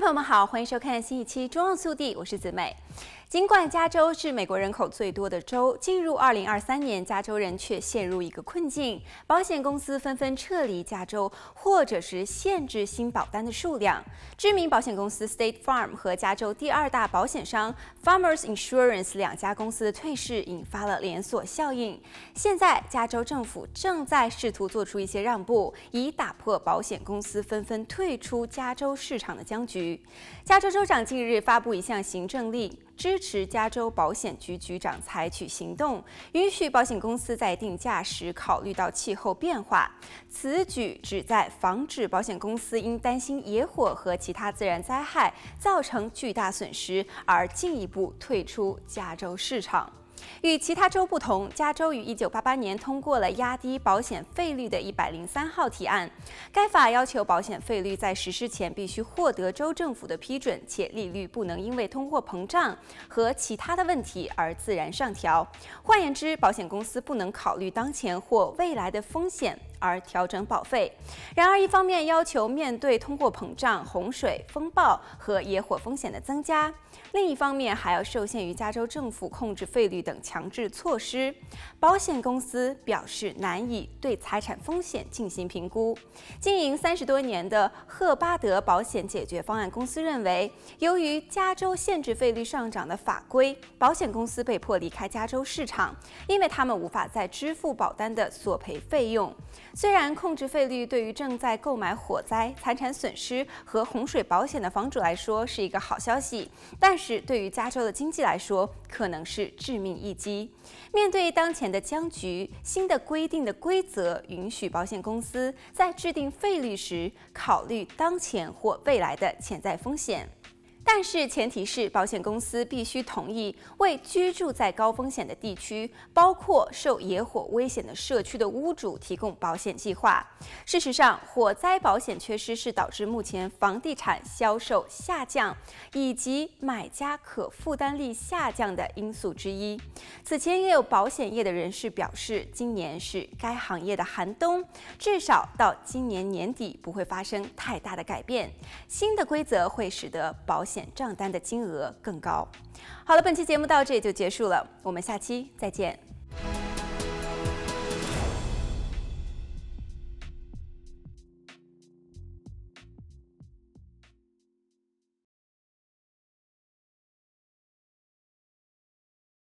朋友们好，欢迎收看新一期《中澳速递》，我是子美。尽管加州是美国人口最多的州，进入2023年，加州人却陷入一个困境：保险公司纷纷撤离加州，或者是限制新保单的数量。知名保险公司 State Farm 和加州第二大保险商 Farmers Insurance 两家公司的退市，引发了连锁效应。现在，加州政府正在试图做出一些让步，以打破保险公司纷纷退出加州市场的僵局。加州州长近日发布一项行政令。支持加州保险局局长采取行动，允许保险公司在定价时考虑到气候变化。此举旨在防止保险公司因担心野火和其他自然灾害造成巨大损失而进一步退出加州市场。与其他州不同，加州于1988年通过了压低保险费率的103号提案。该法要求保险费率在实施前必须获得州政府的批准，且利率不能因为通货膨胀和其他的问题而自然上调。换言之，保险公司不能考虑当前或未来的风险而调整保费。然而，一方面要求面对通货膨胀、洪水、风暴和野火风险的增加，另一方面还要受限于加州政府控制费率等强制措施。保险公司表示难以对财产风险进行评估。经营三十多年的赫巴德保险解决方案公司认为，由于加州限制费率上涨的法规，保险公司被迫离开加州市场，因为他们无法再支付保单的索赔费用。虽然控制费率对于正在购买火灾、财产损失和洪水保险的房主来说是一个好消息，但是对于加州的经济来说可能是致命一击。面对当前的僵局，新的规定的规则允许保险公司在制定费率时考虑当前或未来的潜在风险。但是前提是保险公司必须同意为居住在高风险的地区，包括受野火危险的社区的屋主提供保险计划。事实上，火灾保险缺失是导致目前房地产销售下降以及买家可负担力下降的因素之一。此前也有保险业的人士表示，今年是该行业的寒冬，至少到今年年底不会发生太大的改变。新的规则会使得保险险账单的金额更高。好了，本期节目到这里就结束了，我们下期再见。